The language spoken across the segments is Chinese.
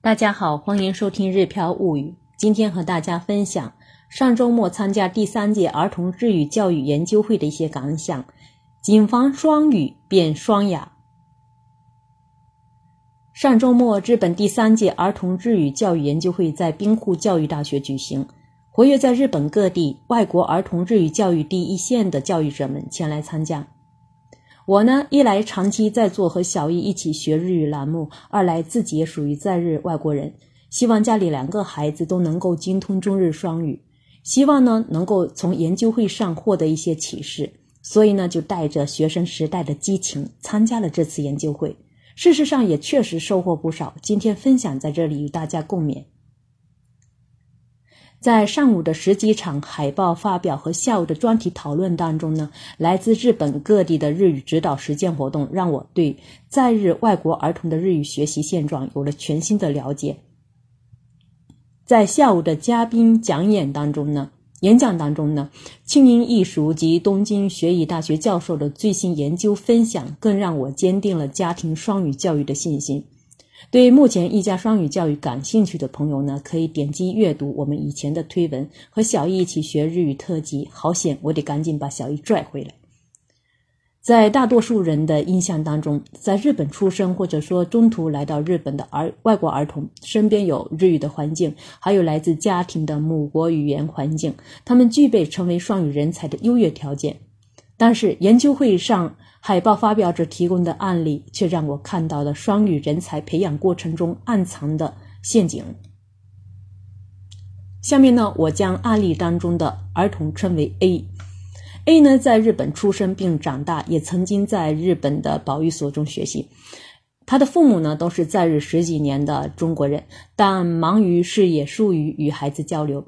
大家好，欢迎收听《日飘物语》。今天和大家分享上周末参加第三届儿童日语教育研究会的一些感想。谨防双语变双哑。上周末，日本第三届儿童日语教育研究会在兵库教育大学举行，活跃在日本各地外国儿童日语教育第一线的教育者们前来参加。我呢，一来长期在做和小易一起学日语栏目，二来自己也属于在日外国人，希望家里两个孩子都能够精通中日双语，希望呢能够从研究会上获得一些启示，所以呢就带着学生时代的激情参加了这次研究会。事实上也确实收获不少，今天分享在这里与大家共勉。在上午的十几场海报发表和下午的专题讨论当中呢，来自日本各地的日语指导实践活动，让我对在日外国儿童的日语学习现状有了全新的了解。在下午的嘉宾讲演当中呢，演讲当中呢，庆应艺术及东京学艺大学教授的最新研究分享，更让我坚定了家庭双语教育的信心。对目前一家双语教育感兴趣的朋友呢，可以点击阅读我们以前的推文，和小易一起学日语特辑。好险，我得赶紧把小易拽回来。在大多数人的印象当中，在日本出生或者说中途来到日本的儿外国儿童，身边有日语的环境，还有来自家庭的母国语言环境，他们具备成为双语人才的优越条件。但是研究会上。海报发表者提供的案例，却让我看到了双语人才培养过程中暗藏的陷阱。下面呢，我将案例当中的儿童称为 A。A 呢，在日本出生并长大，也曾经在日本的保育所中学习。他的父母呢，都是在日十几年的中国人，但忙于事业，疏于与孩子交流。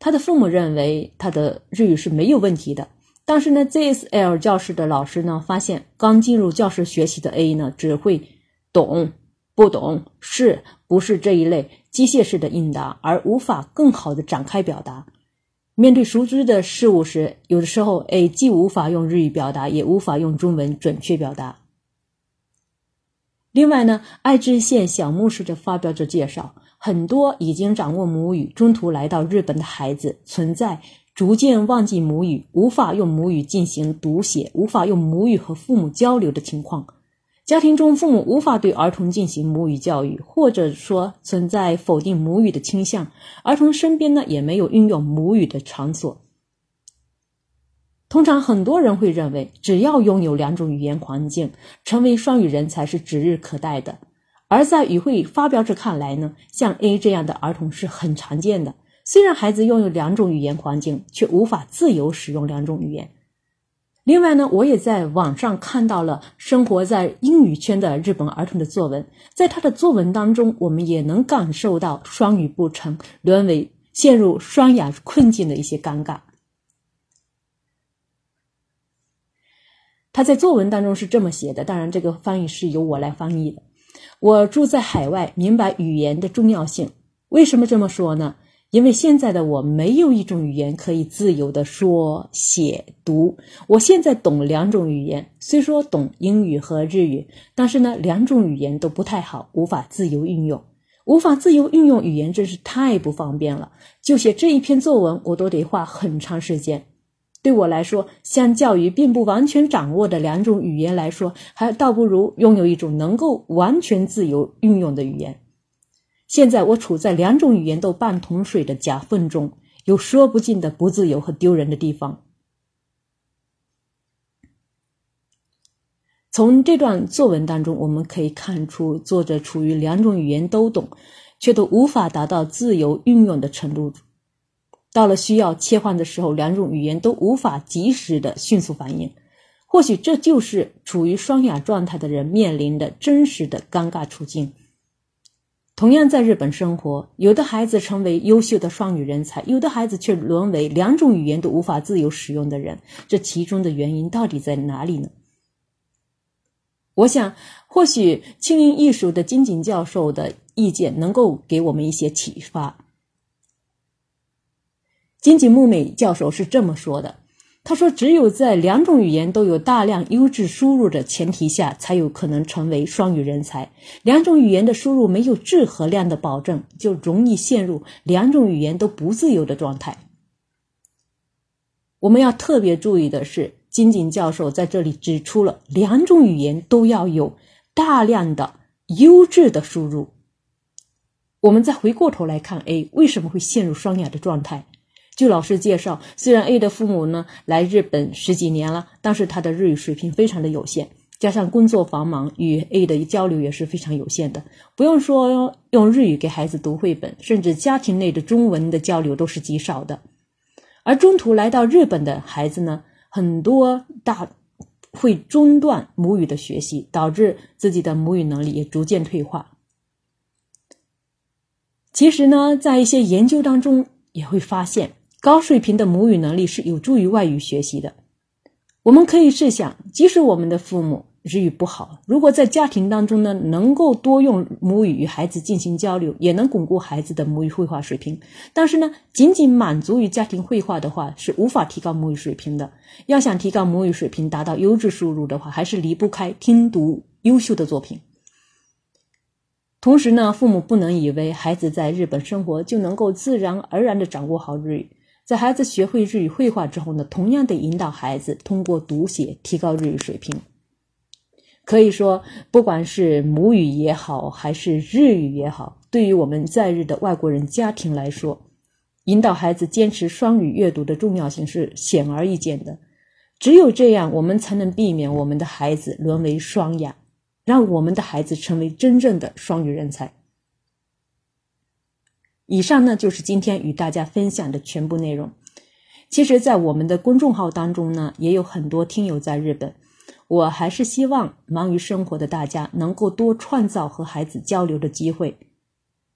他的父母认为他的日语是没有问题的。但是呢，ZSL 教室的老师呢，发现刚进入教室学习的 A 呢，只会懂不懂是不是这一类机械式的应答，而无法更好的展开表达。面对熟知的事物时，有的时候 A 既无法用日语表达，也无法用中文准确表达。另外呢，爱知县小牧师的发表者介绍，很多已经掌握母语，中途来到日本的孩子存在。逐渐忘记母语，无法用母语进行读写，无法用母语和父母交流的情况。家庭中父母无法对儿童进行母语教育，或者说存在否定母语的倾向。儿童身边呢也没有运用母语的场所。通常很多人会认为，只要拥有两种语言环境，成为双语人才是指日可待的。而在与会发表者看来呢，像 A 这样的儿童是很常见的。虽然孩子拥有两种语言环境，却无法自由使用两种语言。另外呢，我也在网上看到了生活在英语圈的日本儿童的作文，在他的作文当中，我们也能感受到双语不成，沦为陷入双哑困境的一些尴尬。他在作文当中是这么写的，当然这个翻译是由我来翻译的。我住在海外，明白语言的重要性。为什么这么说呢？因为现在的我没有一种语言可以自由的说、写、读。我现在懂两种语言，虽说懂英语和日语，但是呢，两种语言都不太好，无法自由运用。无法自由运用语言，真是太不方便了。就写这一篇作文，我都得花很长时间。对我来说，相较于并不完全掌握的两种语言来说，还倒不如拥有一种能够完全自由运用的语言。现在我处在两种语言都半桶水的夹缝中，有说不尽的不自由和丢人的地方。从这段作文当中，我们可以看出，作者处于两种语言都懂，却都无法达到自由运用的程度。到了需要切换的时候，两种语言都无法及时的迅速反应。或许这就是处于双哑状态的人面临的真实的尴尬处境。同样在日本生活，有的孩子成为优秀的双语人才，有的孩子却沦为两种语言都无法自由使用的人。这其中的原因到底在哪里呢？我想，或许庆应艺术的金井教授的意见能够给我们一些启发。金井木美教授是这么说的：他说：“只有在两种语言都有大量优质输入的前提下，才有可能成为双语人才。两种语言的输入没有质和量的保证，就容易陷入两种语言都不自由的状态。”我们要特别注意的是，金井教授在这里指出了两种语言都要有大量的优质的输入。我们再回过头来看 A 为什么会陷入双哑的状态。据老师介绍，虽然 A 的父母呢来日本十几年了，但是他的日语水平非常的有限，加上工作繁忙，与 A 的交流也是非常有限的。不用说用日语给孩子读绘本，甚至家庭内的中文的交流都是极少的。而中途来到日本的孩子呢，很多大会中断母语的学习，导致自己的母语能力也逐渐退化。其实呢，在一些研究当中也会发现。高水平的母语能力是有助于外语学习的。我们可以试想，即使我们的父母日语不好，如果在家庭当中呢，能够多用母语与孩子进行交流，也能巩固孩子的母语绘画水平。但是呢，仅仅满足于家庭绘画的话，是无法提高母语水平的。要想提高母语水平，达到优质输入的话，还是离不开听读优秀的作品。同时呢，父母不能以为孩子在日本生活就能够自然而然的掌握好日语。在孩子学会日语绘画之后呢，同样得引导孩子通过读写提高日语水平。可以说，不管是母语也好，还是日语也好，对于我们在日的外国人家庭来说，引导孩子坚持双语阅读的重要性是显而易见的。只有这样，我们才能避免我们的孩子沦为双哑，让我们的孩子成为真正的双语人才。以上呢就是今天与大家分享的全部内容。其实，在我们的公众号当中呢，也有很多听友在日本。我还是希望忙于生活的大家能够多创造和孩子交流的机会，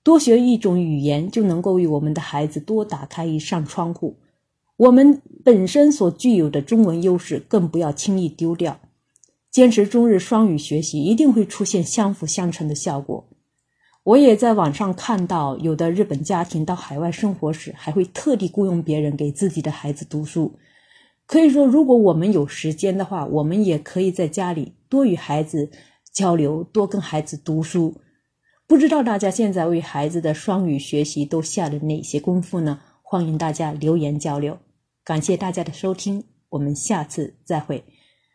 多学一种语言就能够为我们的孩子多打开一扇窗户。我们本身所具有的中文优势更不要轻易丢掉。坚持中日双语学习，一定会出现相辅相成的效果。我也在网上看到，有的日本家庭到海外生活时，还会特地雇佣别人给自己的孩子读书。可以说，如果我们有时间的话，我们也可以在家里多与孩子交流，多跟孩子读书。不知道大家现在为孩子的双语学习都下了哪些功夫呢？欢迎大家留言交流。感谢大家的收听，我们下次再会。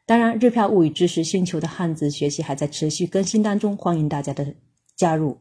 当然，日漂物语知识星球的汉字学习还在持续更新当中，欢迎大家的加入。